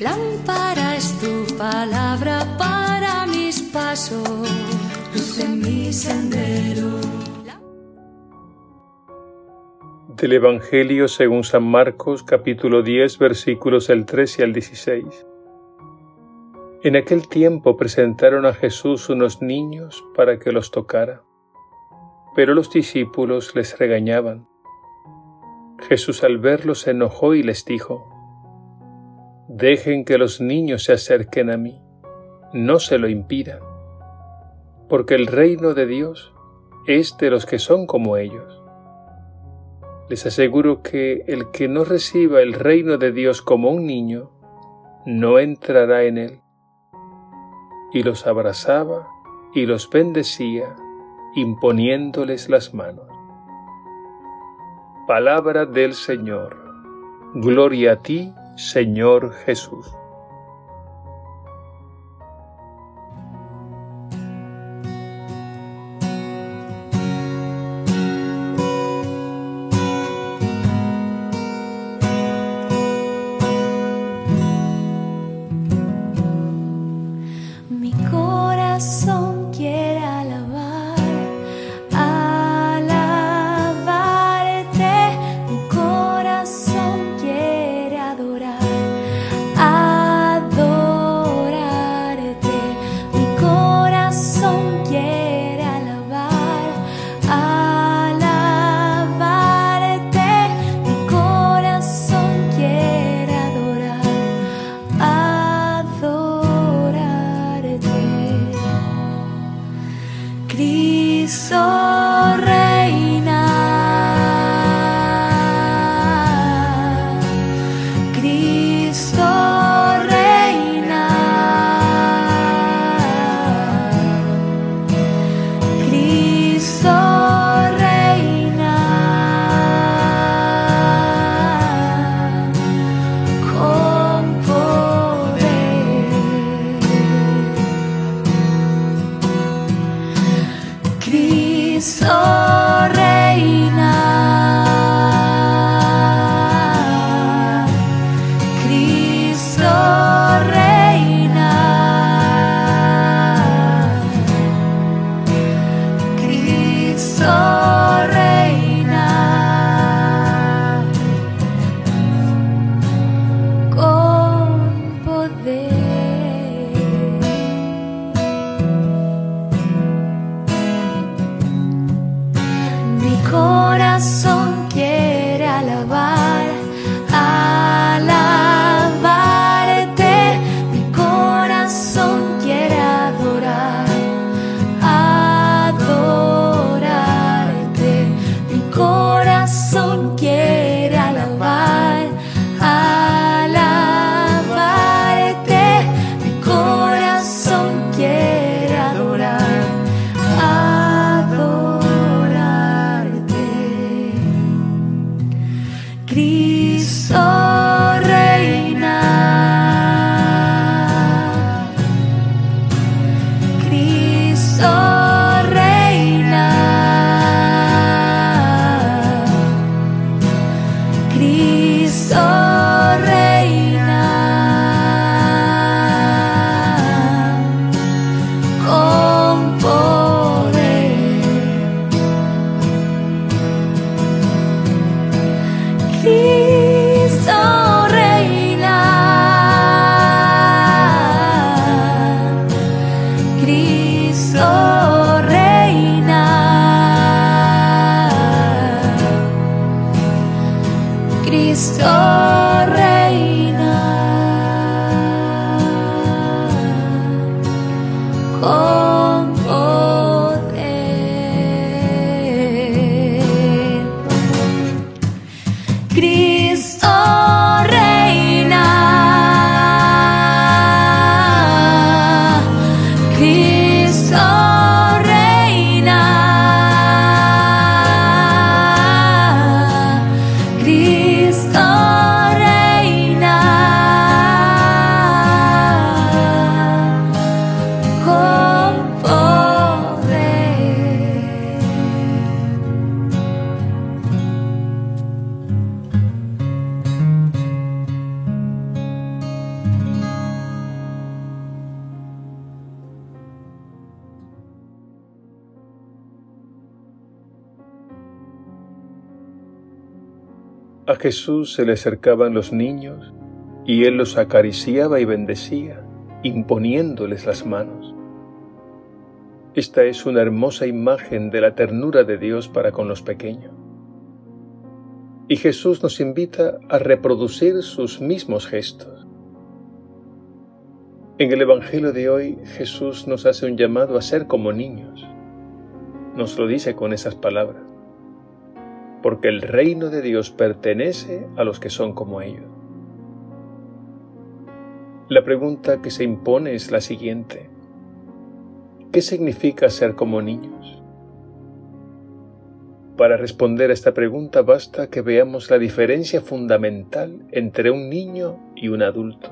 Lámpara es tu palabra para mis pasos, luz en mi sendero. Del Evangelio según San Marcos capítulo 10 versículos del 13 al 16. En aquel tiempo presentaron a Jesús unos niños para que los tocara, pero los discípulos les regañaban. Jesús al verlos se enojó y les dijo, Dejen que los niños se acerquen a mí, no se lo impidan, porque el reino de Dios es de los que son como ellos. Les aseguro que el que no reciba el reino de Dios como un niño, no entrará en él. Y los abrazaba y los bendecía, imponiéndoles las manos. Palabra del Señor. Gloria a ti, Señor Jesús. corazón. Cristo. A Jesús se le acercaban los niños y él los acariciaba y bendecía, imponiéndoles las manos. Esta es una hermosa imagen de la ternura de Dios para con los pequeños. Y Jesús nos invita a reproducir sus mismos gestos. En el Evangelio de hoy Jesús nos hace un llamado a ser como niños. Nos lo dice con esas palabras. Porque el reino de Dios pertenece a los que son como ellos. La pregunta que se impone es la siguiente. ¿Qué significa ser como niños? Para responder a esta pregunta basta que veamos la diferencia fundamental entre un niño y un adulto.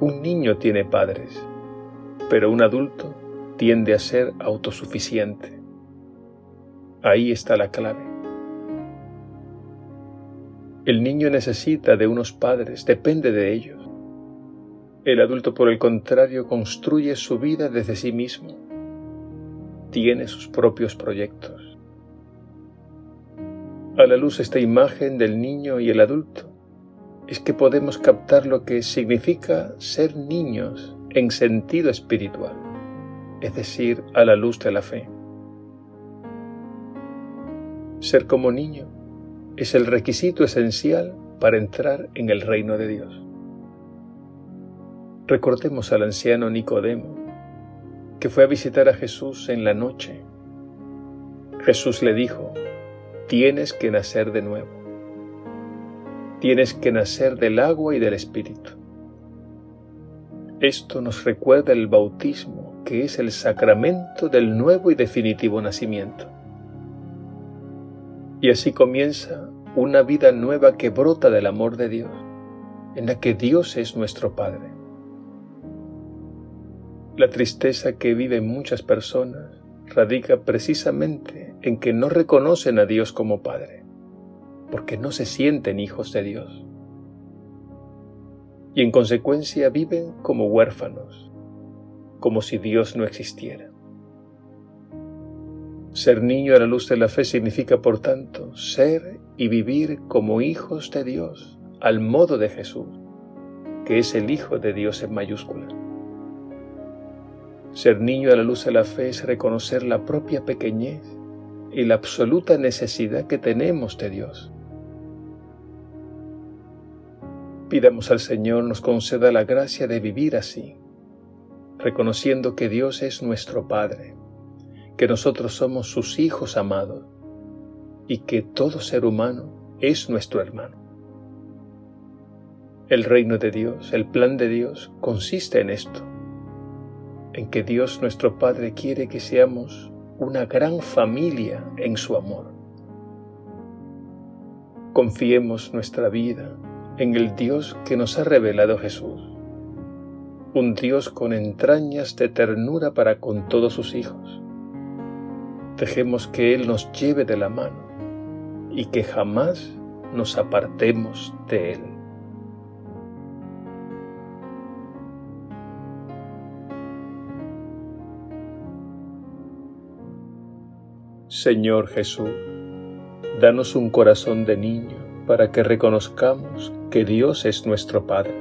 Un niño tiene padres, pero un adulto tiende a ser autosuficiente. Ahí está la clave. El niño necesita de unos padres, depende de ellos. El adulto, por el contrario, construye su vida desde sí mismo. Tiene sus propios proyectos. A la luz esta imagen del niño y el adulto, es que podemos captar lo que significa ser niños en sentido espiritual, es decir, a la luz de la fe. Ser como niño es el requisito esencial para entrar en el reino de Dios. Recordemos al anciano Nicodemo, que fue a visitar a Jesús en la noche. Jesús le dijo, tienes que nacer de nuevo. Tienes que nacer del agua y del Espíritu. Esto nos recuerda el bautismo, que es el sacramento del nuevo y definitivo nacimiento. Y así comienza una vida nueva que brota del amor de Dios, en la que Dios es nuestro Padre. La tristeza que viven muchas personas radica precisamente en que no reconocen a Dios como Padre, porque no se sienten hijos de Dios. Y en consecuencia viven como huérfanos, como si Dios no existiera. Ser niño a la luz de la fe significa, por tanto, ser y vivir como hijos de Dios, al modo de Jesús, que es el Hijo de Dios en mayúscula. Ser niño a la luz de la fe es reconocer la propia pequeñez y la absoluta necesidad que tenemos de Dios. Pidamos al Señor nos conceda la gracia de vivir así, reconociendo que Dios es nuestro Padre, que nosotros somos sus hijos amados y que todo ser humano es nuestro hermano. El reino de Dios, el plan de Dios, consiste en esto en que Dios nuestro Padre quiere que seamos una gran familia en su amor. Confiemos nuestra vida en el Dios que nos ha revelado Jesús, un Dios con entrañas de ternura para con todos sus hijos. Dejemos que Él nos lleve de la mano y que jamás nos apartemos de Él. Señor Jesús, danos un corazón de niño para que reconozcamos que Dios es nuestro Padre.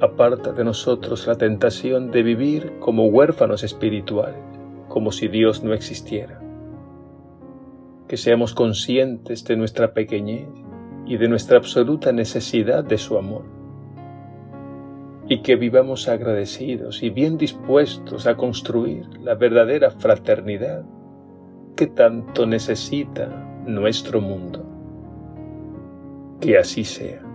Aparta de nosotros la tentación de vivir como huérfanos espirituales, como si Dios no existiera. Que seamos conscientes de nuestra pequeñez y de nuestra absoluta necesidad de su amor. Y que vivamos agradecidos y bien dispuestos a construir la verdadera fraternidad que tanto necesita nuestro mundo. Que así sea.